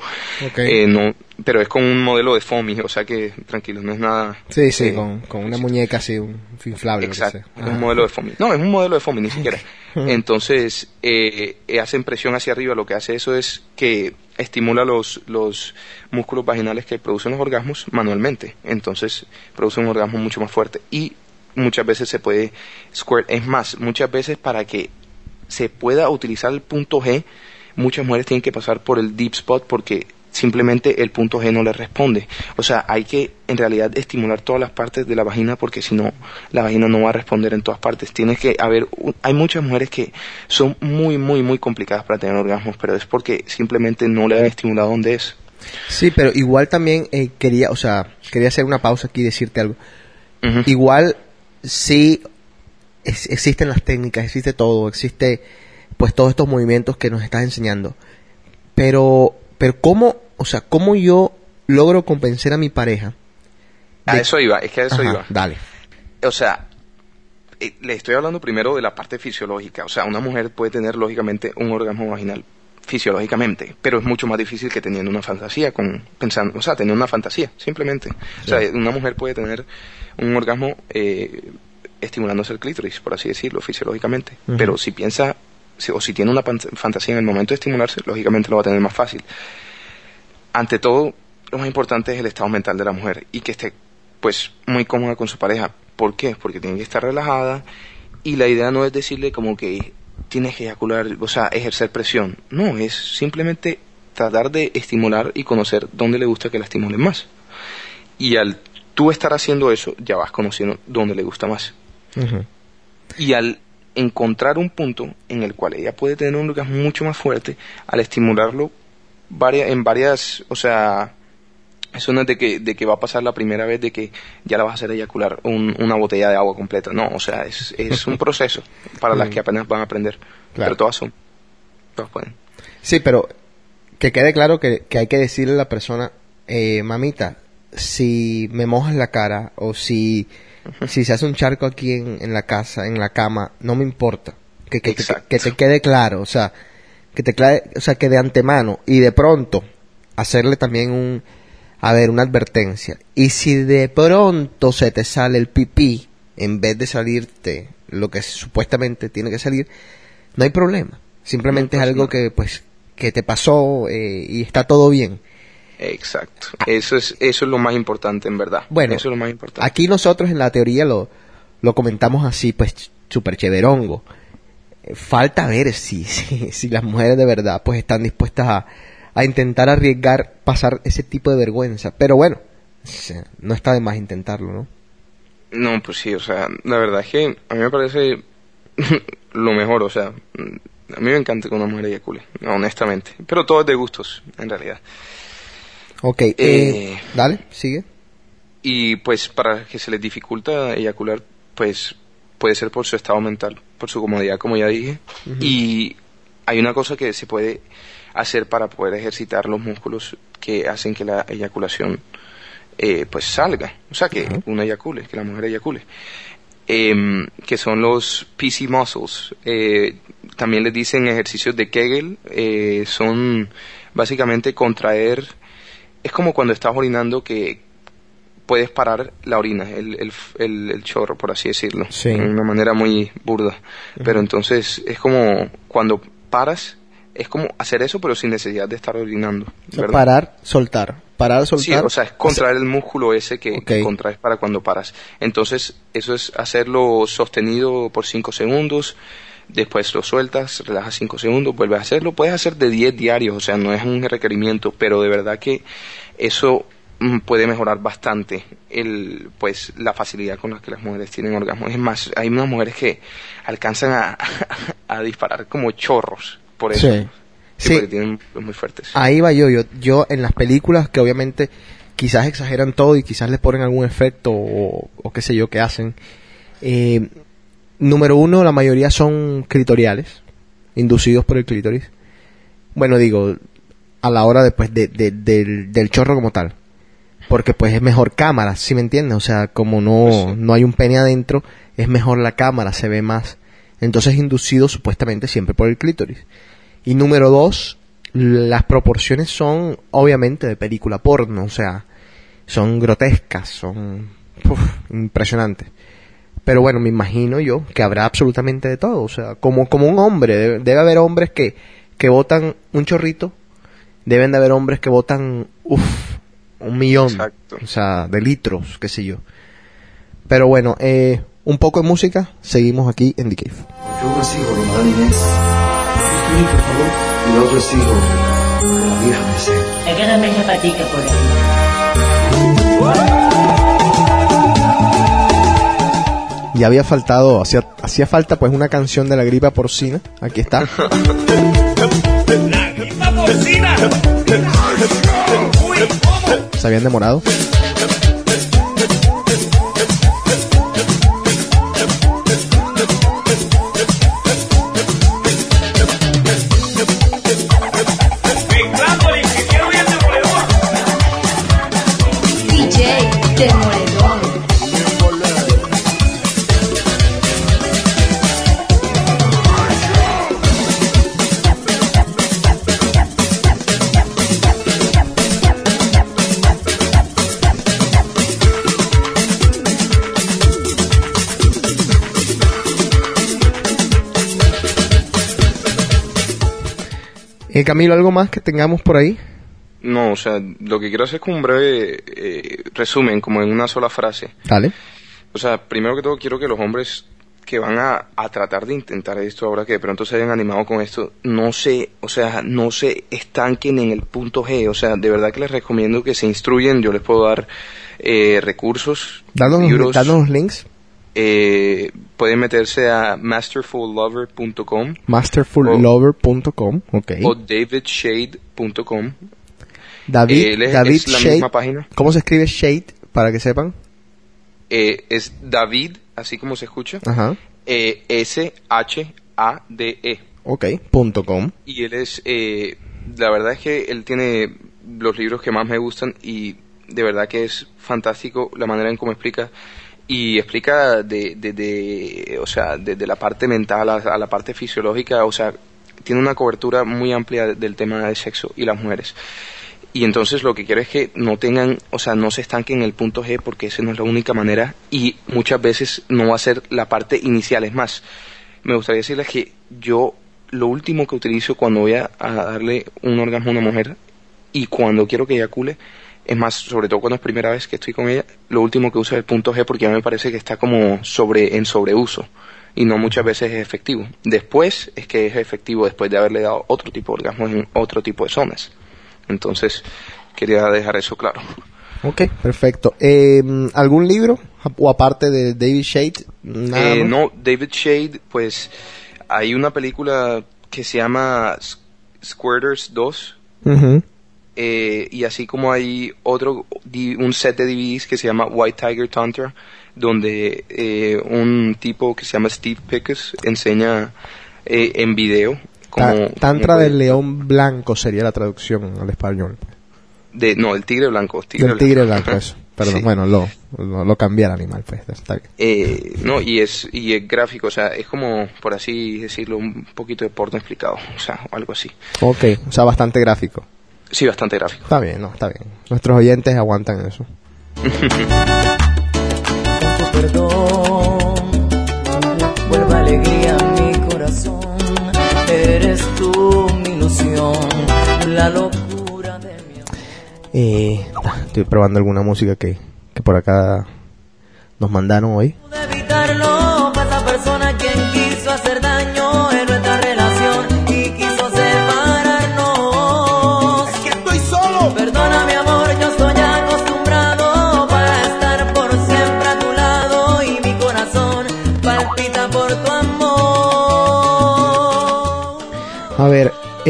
Eh, no, pero es con un modelo de FOMI, o sea que tranquilo, no es nada. sí, sí, eh, con, con una muñeca así, un inflable. Exacto, es un modelo de FOMI. No, es un modelo de FOMI, ni siquiera. Entonces, eh, eh, hacen presión hacia arriba. Lo que hace eso es que estimula los, los músculos vaginales que producen los orgasmos manualmente. Entonces, produce un orgasmo mucho más fuerte. Y muchas veces se puede squirt. Es más, muchas veces para que se pueda utilizar el punto G, muchas mujeres tienen que pasar por el deep spot porque simplemente el punto G no le responde. O sea, hay que en realidad estimular todas las partes de la vagina porque si no, la vagina no va a responder en todas partes. Tiene que haber, hay muchas mujeres que son muy, muy, muy complicadas para tener orgasmos, pero es porque simplemente no le han estimulado donde es. Sí, pero igual también eh, quería, o sea, quería hacer una pausa aquí y decirte algo. Igual sí es- existen las técnicas, existe todo, existe pues todos estos movimientos que nos estás enseñando. Pero, pero cómo, o sea, cómo yo logro convencer a mi pareja. A eso iba, es que a eso Ajá, iba. Dale. o sea, eh, le estoy hablando primero de la parte fisiológica. O sea, una mujer puede tener lógicamente un orgasmo vaginal fisiológicamente, pero es mucho más difícil que teniendo una fantasía, con pensando, o sea, tener una fantasía, simplemente. O sea, una mujer puede tener un orgasmo eh, estimulándose el clítoris, por así decirlo, fisiológicamente. Pero si piensa, si- o si tiene una fantasía en el momento de estimularse, lógicamente lo va a tener más fácil. Ante todo, lo más importante es el estado mental de la mujer y que esté pues muy cómoda con su pareja. ¿Por qué? Porque tiene que estar relajada y la idea no es decirle como que tienes que eyacular, o sea, ejercer presión. No, es simplemente tratar de estimular y conocer dónde le gusta que la estimulen más. Y al tú estar haciendo eso, ya vas conociendo dónde le gusta más. Y al encontrar un punto en el cual ella puede tener un orgasmo mucho más fuerte, al estimularlo varias, en varias, o sea, eso no es de que, de que va a pasar la primera vez de que ya la vas a hacer eyacular un- una botella de agua completa. No, o sea, es, es un proceso para las que apenas van a aprender. Claro. Pero todas son. Todas pueden. Sí, pero que quede claro que, que hay que decirle a la persona, eh, mamita, si me mojas la cara o si, si se hace un charco aquí en, en la casa, en la cama, no me importa. Que, que, que, Exacto. que te quede claro, o sea, que te clare, o sea, que de antemano y de pronto hacerle también un, a ver, una advertencia. Y si de pronto se te sale el pipí en vez de salirte lo que supuestamente tiene que salir, no hay problema. Simplemente No es algo que, pues, que te pasó eh, y está todo bien. Exacto. Eso es, eso es lo más importante, en verdad. Bueno, eso es lo más importante. Aquí nosotros en la teoría lo, lo comentamos así, pues, súper chéverongo. Falta ver si, si, si las mujeres de verdad, pues, están dispuestas a, a intentar arriesgar pasar ese tipo de vergüenza. Pero bueno, no está de más intentarlo, ¿no? No, pues sí, o sea, la verdad es que a mí me parece lo mejor, o sea, a mí me encanta que una mujer eyacule, honestamente. Pero todo es de gustos, en realidad. Ok, eh, Eh, dale, sigue. Y pues para que se les dificulta eyacular, pues puede ser por su estado mental, por su comodidad, como ya dije. Y hay una cosa que se puede hacer para poder ejercitar los músculos que hacen que la eyaculación eh, pues salga, o sea, que una eyacule, que la mujer eyacule. Em, que son los PC muscles. Eh, también les dicen ejercicios de Kegel. eh, son básicamente contraer. Es como cuando estás orinando que puedes parar la orina, el, el, el- el chorro, por así decirlo. Sí. De una manera muy burda. Pero entonces es como cuando paras, es como hacer eso, pero sin necesidad de estar orinando. ¿verdad? Parar, soltar. Parar, soltar. Sí, o sea, es contraer el músculo ese que, contraes para cuando paras. Entonces, eso es hacerlo sostenido por 5 segundos, después lo sueltas, relajas 5 segundos, vuelves a hacerlo. Puedes hacer de 10 diarios, o sea, no es un requerimiento, pero de verdad que eso mm, puede mejorar bastante el pues la facilidad con la que las mujeres tienen orgasmos. Es más, hay unas mujeres que alcanzan a, a disparar como chorros por eso. Sí. Sí, Sí. porque tienen muy fuertes. Ahí va yo, yo, yo en las películas que obviamente quizás exageran todo y quizás les ponen algún efecto o, o qué sé yo que hacen. Eh, número uno, la mayoría son clitoriales, inducidos por el clítoris. Bueno, digo, a la hora después de, de- del, del chorro como tal. Porque pues es mejor cámara, ¿sí me entiendes? O sea, como no, Pues sí. no hay un pene adentro, es mejor la cámara, se ve más. Entonces inducido supuestamente siempre por el clítoris. Y número dos, las proporciones son obviamente de película porno, o sea, son grotescas, son uf, impresionantes. Pero bueno, me imagino yo que habrá absolutamente de todo, o sea, como, como un hombre, debe, debe haber hombres que, que botan un chorrito, deben de haber hombres que botan, uff, un millón, Exacto. o sea, de litros, qué sé yo. Pero bueno, eh, un poco de música, seguimos aquí en The Cave. Yo recibo la madre Inés. Estoy, por favor. Y otro a la vieja Merced. Agárrame esa patica por ahí. Ya había faltado, hacía, hacía falta pues una canción de la gripa porcina. Aquí está. Se habían demorado. Eh, Camilo, ¿algo más que tengamos por ahí? No, o sea, lo que quiero hacer es como un breve eh, resumen, como en una sola frase. Dale. O sea, primero que todo quiero que los hombres que van a, a tratar de intentar esto ahora que de pronto se hayan animado con esto, no se, o sea, no se estanquen en el punto G. O sea, de verdad que les recomiendo que se instruyen. Yo les puedo dar eh, recursos, Danos, libros. danos links. Eh, pueden meterse a masterfullover.com Masterfullover.com. Ok. o davidshade.com. David, eh, es- David es la Shade. misma página. ¿Cómo se escribe Shade? Para que sepan. Eh, es David, así como se escucha. Ajá. Eh, S-H-A-D-E. Ok. Punto com. Y él es, eh, la verdad es que él tiene los libros que más me gustan y de verdad que es fantástico la manera en cómo explica. Y explica de, de, o sea, desde la parte mental a, la parte fisiológica, o sea, tiene una cobertura muy amplia del tema del sexo y las mujeres. Y entonces lo que quiero es que no tengan, o sea, no se estanquen en el punto G porque esa no es la única manera y muchas veces no va a ser la parte inicial. Es más, me gustaría decirles que yo lo último que utilizo cuando voy a, a darle un orgasmo a una mujer y cuando quiero que eyacule, es más, sobre todo cuando es primera vez que estoy con ella, lo último que uso es el punto G porque ya me parece que está como sobre, en sobreuso y no muchas veces es efectivo. Después es que es efectivo después de haberle dado otro tipo de orgasmo en otro tipo de zonas. Entonces, quería dejar eso claro. Ok, perfecto. Eh, ¿Algún libro? O aparte de David Shade. Nada Eh, no, David Shade, pues hay una película que se llama Squirters 2 Ujú. Eh, y así como hay otro un set de DVDs que se llama White Tiger Tantra donde eh, un tipo que se llama Steve Pickes enseña eh, en video como, Ta- Tantra como- del león blanco sería la traducción al español. de no el tigre blanco tigre del tigre blanco, eso. Perdón, Sí. bueno, lo, lo, lo cambié al animal, pues, está bien. Eh, no y es y es gráfico o sea es como por así decirlo un poquito de porno explicado o sea algo así Ok, o sea, bastante gráfico. Sí bastante gráfico Está bien, no, está bien. Nuestros oyentes aguantan eso. perdón. Vuelve alegría a mi corazón. Eres tú mi ilusión, la locura de mi amor. Eh, estoy probando alguna música que, que por acá nos mandaron hoy. De evitarlo,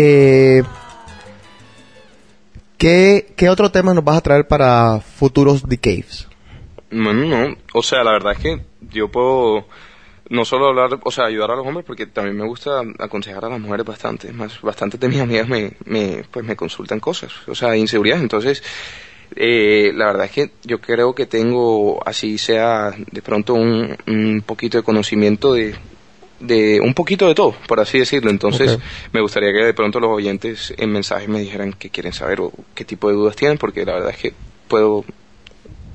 eh, ¿qué, ¿qué otro tema nos vas a traer para futuros The Caves? Bueno, no, o sea, la verdad es que yo puedo no solo hablar, o sea, ayudar a los hombres, porque también me gusta aconsejar a las mujeres bastante. Más, bastantes de mis amigas me, me, pues me consultan cosas, o sea, inseguridades. Entonces, eh, la verdad es que yo creo que tengo, así sea, de pronto un, un poquito de conocimiento de, de un poquito de todo, por así decirlo. Entonces, me gustaría que de pronto los oyentes en mensajes me dijeran qué quieren saber o qué tipo de dudas tienen, porque la verdad es que puedo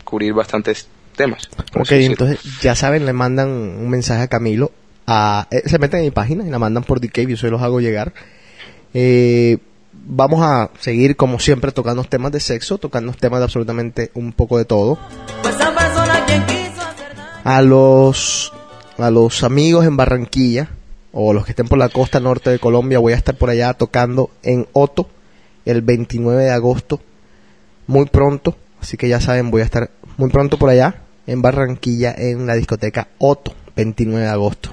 cubrir bastantes temas. Ok, entonces ya saben, le mandan un mensaje a Camilo. A, eh, se meten en mi página y la mandan por Cave, yo se los hago llegar. Eh, vamos a seguir, como siempre, tocando temas de sexo, tocando temas de absolutamente un poco de todo. Daño. A los, a los amigos en Barranquilla, o los que estén por la costa norte de Colombia, voy a estar por allá tocando en Otto el 29 de agosto, muy pronto. Así que ya saben, voy a estar muy pronto por allá, en Barranquilla, en la discoteca Otto, 29 de agosto.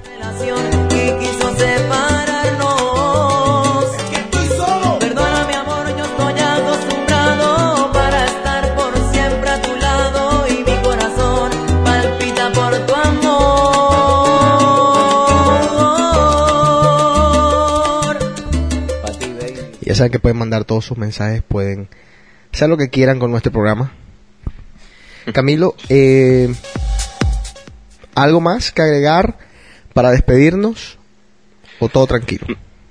Ya saben que pueden mandar todos sus mensajes, pueden hacer lo que quieran con nuestro programa. Camilo, eh, ¿algo más que agregar para despedirnos? ¿O todo tranquilo?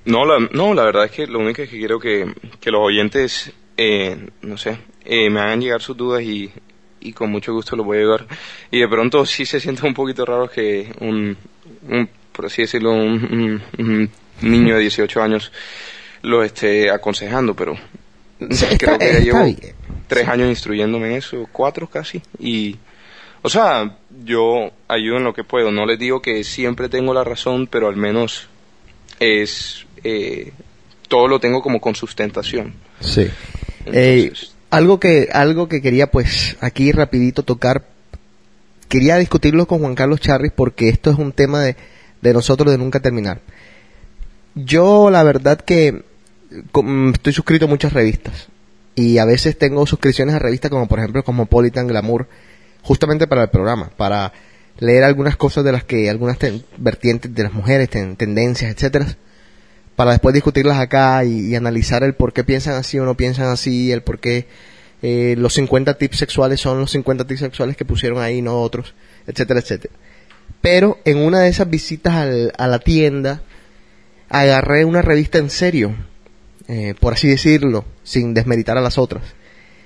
No, la, no, la verdad es que lo único es que quiero que, que los oyentes, eh, no sé, eh, me hagan llegar sus dudas y, y con mucho gusto los voy a ayudar. Y de pronto sí se siente un poquito raro que un, un por así decirlo, un, un- un niño de 18 años lo esté aconsejando, pero Sí, está- creo que ya llevo bien. tres años instruyéndome en eso, cuatro casi, y o sea, yo ayudo en lo que puedo. No les digo que siempre tengo la razón, pero al menos es eh, todo lo tengo como con sustentación. Sí. Eh, algo que algo que quería pues aquí rapidito tocar quería discutirlo con Juan Carlos Charris porque esto es un tema de, de nosotros de nunca terminar yo la verdad que estoy suscrito a muchas revistas y a veces tengo suscripciones a revistas como por ejemplo Cosmopolitan Glamour justamente para el programa para leer algunas cosas de las que algunas vertientes de las mujeres ten- tendencias etcétera para después discutirlas acá y, y analizar el por qué piensan así o no piensan así, el por qué eh, los 50 tips sexuales son los 50 tips sexuales que pusieron ahí, no otros, etcétera, etcétera. Pero en una de esas visitas al- a la tienda, agarré una revista en serio, eh, por así decirlo, sin desmeritar a las otras,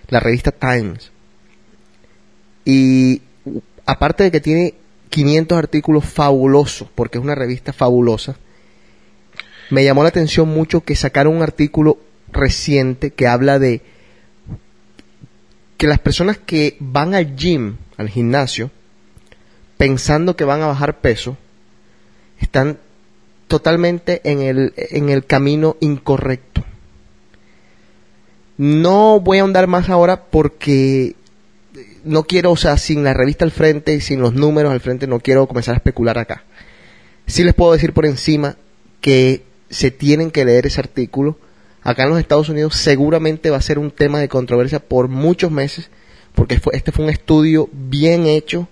la revista Times. Y aparte de que tiene 500 artículos fabulosos, porque es una revista fabulosa, me llamó la atención mucho que sacaron un artículo reciente que habla de que las personas que van al gym, al gimnasio, pensando que van a bajar peso, están totalmente en el, en el camino incorrecto. No voy a ahondar más ahora porque no quiero, o sea, sin la revista al frente y sin los números al frente, no quiero comenzar a especular acá. Sí les puedo decir por encima que se tienen que leer ese artículo. Acá en los Estados Unidos seguramente va a ser un tema de controversia por muchos meses, porque este fue un estudio bien hecho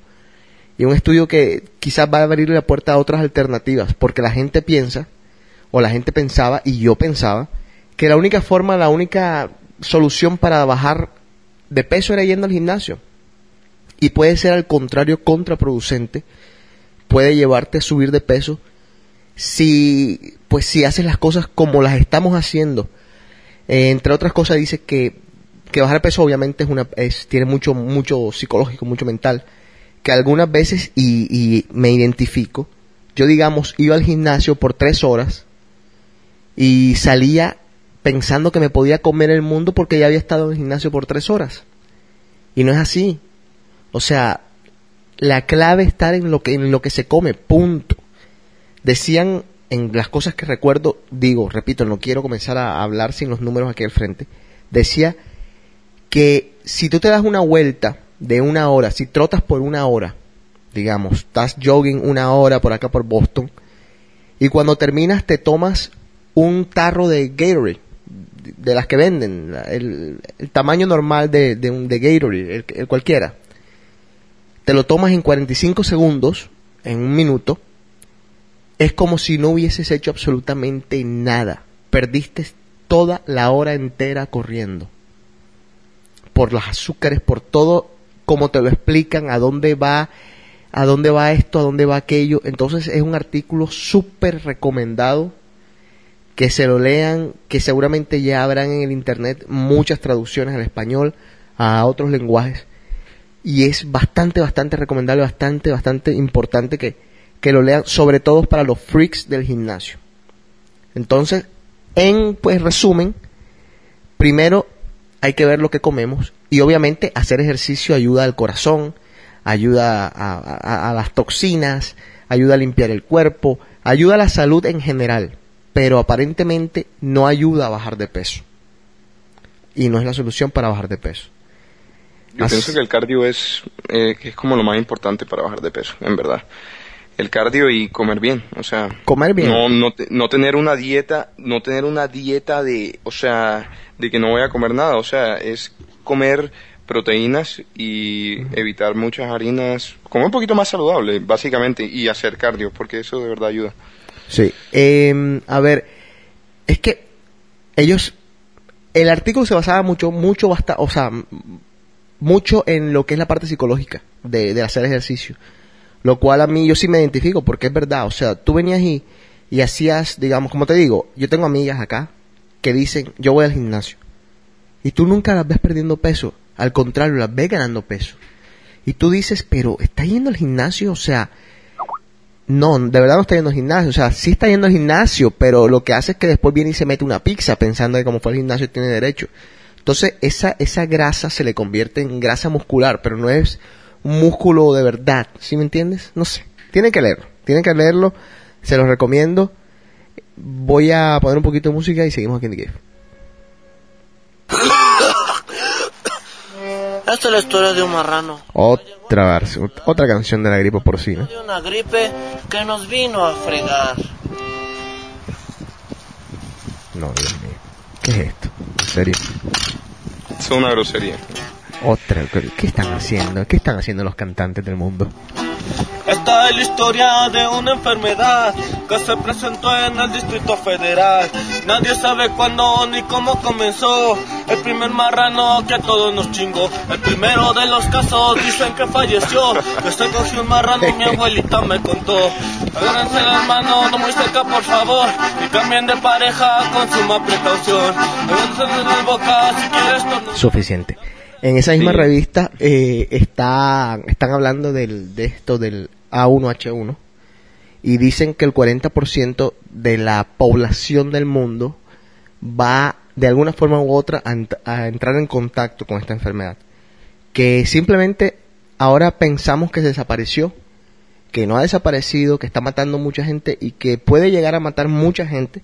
y un estudio que quizás va a abrir la puerta a otras alternativas, porque la gente piensa, o la gente pensaba, y yo pensaba, que la única forma, la única solución para bajar de peso era yendo al gimnasio. Y puede ser al contrario contraproducente, puede llevarte a subir de peso si pues si haces las cosas como las estamos haciendo. Eh, entre otras cosas dice que, que bajar peso obviamente es una es, tiene mucho mucho psicológico, mucho mental, que algunas veces y, y me identifico, yo digamos iba al gimnasio por tres horas y salía pensando que me podía comer el mundo porque ya había estado en el gimnasio por tres horas. Y no es así. O sea, la clave está en lo que, en lo que se come, punto. Decían en las cosas que recuerdo, digo, repito, no quiero comenzar a hablar sin los números aquí al frente, decía que si tú te das una vuelta de una hora, si trotas por una hora, digamos, estás jogging una hora por acá por Boston, y cuando terminas te tomas un tarro de Gatorade, de las que venden, el, el tamaño normal de, de, un, de Gatorade, el, el cualquiera, te lo tomas en 45 segundos, en un minuto, es como si no hubieses hecho absolutamente nada. Perdiste toda la hora entera corriendo. Por los azúcares, por todo como te lo explican, a dónde va, a dónde va esto, a dónde va aquello. Entonces es un artículo súper recomendado que se lo lean, que seguramente ya habrán en el internet muchas traducciones al español, a otros lenguajes. Y es bastante, bastante recomendable, bastante, bastante importante que, que lo lean, sobre todo para los freaks del gimnasio. Entonces, en pues resumen, primero hay que ver lo que comemos y obviamente hacer ejercicio ayuda al corazón, ayuda a, las toxinas, ayuda a limpiar el cuerpo, ayuda a la salud en general, pero aparentemente no ayuda a bajar de peso. Y no es la solución para bajar de peso. Yo Así pienso que el cardio es, eh, es como lo más importante para bajar de peso, en verdad el cardio y comer bien, o sea, comer bien. No, no, no tener una dieta, no tener una dieta de, o sea, de que no voy a comer nada, o sea, es comer proteínas y evitar muchas harinas, comer un poquito más saludable, básicamente, y hacer cardio, porque eso de verdad ayuda. Sí, eh, a ver, es que ellos, el artículo se basaba mucho, mucho, basta, o sea, mucho en lo que es la parte psicológica de, de hacer ejercicio lo cual a mí yo sí me identifico porque es verdad, o sea, tú venías y, y hacías, digamos, como te digo, yo tengo amigas acá que dicen, yo voy al gimnasio y tú nunca las ves perdiendo peso, al contrario, las ves ganando peso. Y tú dices, pero ¿está yendo al gimnasio? O sea, no, de verdad no está yendo al gimnasio. O sea, sí está yendo al gimnasio, pero lo que hace es que después viene y se mete una pizza pensando que como fue al gimnasio tiene derecho. Entonces, esa, esa grasa se le convierte en grasa muscular, pero no es un músculo de verdad, ¿sí me entiendes? No sé, tienen que leerlo, tienen que leerlo, se los recomiendo. Voy a poner un poquito de música y seguimos aquí en The. Esta es la historia de un marrano. Otra, otra canción de la gripe porcina. De una gripe que nos vino a fregar. No, Dios mío. ¿Qué es esto? ¿En serio? Es una grosería. Otra, ¿qué están haciendo? ¿Qué están haciendo los cantantes del mundo? Esta es la historia de una enfermedad que se presentó en el Distrito Federal. Nadie sabe cuándo ni cómo comenzó. El primer marrano que a todos nos chingó. El primero de los casos dicen que falleció. Que se cogió un marrano, mi abuelita me contó. Agárrense las manos, no muy cerca por favor. Y cambien de pareja con suma precaución. Agárrense las bocas si quieres. Suficiente. En esa misma sí. revista eh, está, están hablando del, de esto del A1H1 y dicen que el 40% de la población del mundo va de alguna forma u otra a, ent- a entrar en contacto con esta enfermedad. Que simplemente ahora pensamos que desapareció, que no ha desaparecido, que está matando mucha gente y que puede llegar a matar mucha gente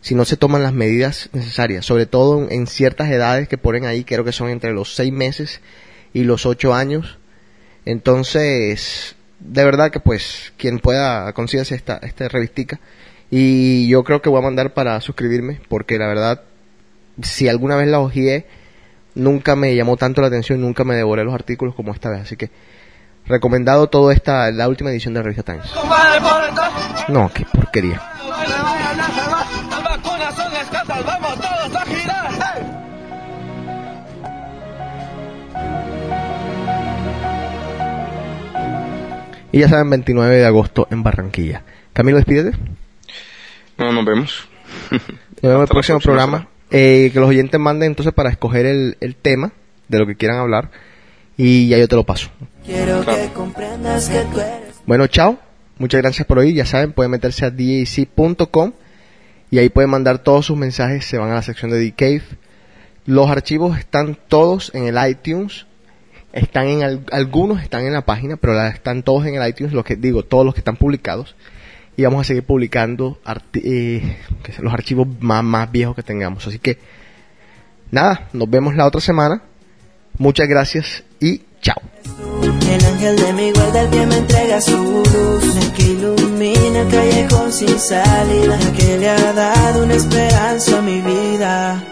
si no se toman las medidas necesarias, sobre todo en, en ciertas edades que ponen ahí, creo que son entre los 6 meses y los 8 años. Entonces, de verdad que pues quien pueda consíguese esta, esta revistica y yo creo que voy a mandar para suscribirme porque la verdad si alguna vez la hojeé nunca me llamó tanto la atención, nunca me devoré los artículos como esta vez, así que recomendado todo esta la última edición de la revista Times. No, qué porquería. Y ya saben, 29 de agosto en Barranquilla. Camilo, despídete. No, nos vemos. Nos vemos en el próximo programa. Eh, que los oyentes manden entonces para escoger el, el tema de lo que quieran hablar. Y ya yo te lo paso. Quiero que comprendas que tú eres. Bueno, chao. Muchas gracias por oír. Ya saben, pueden meterse a dac.com y ahí pueden mandar todos sus mensajes. Se van a la sección de Dcave. Los archivos están todos en el iTunes. Están en al- algunos están en la página, pero están todos en el iTunes. Los que digo, todos los que están publicados. Y vamos a seguir publicando arti- eh, los archivos más, más viejos que tengamos. Así que nada, nos vemos la otra semana. Muchas gracias y chao. El ángel de mi guarda, el que me entrega su luz, el que ilumina el callejón sin salida, el que le ha dado una esperanza a mi vida.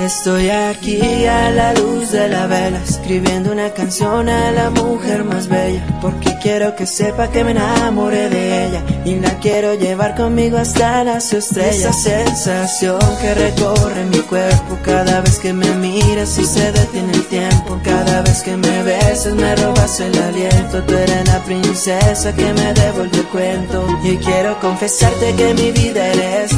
Estoy aquí a la luz de la vela, escribiendo una canción a la mujer más bella, porque quiero que sepa que me enamoré de ella y la quiero llevar conmigo hasta las estrellas. Esa sensación que recorre mi cuerpo cada vez que me miras y se detiene el tiempo, cada vez que me besas me robas el aliento, tú eres la princesa que me devolvió el cuento y quiero confesarte que mi vida eres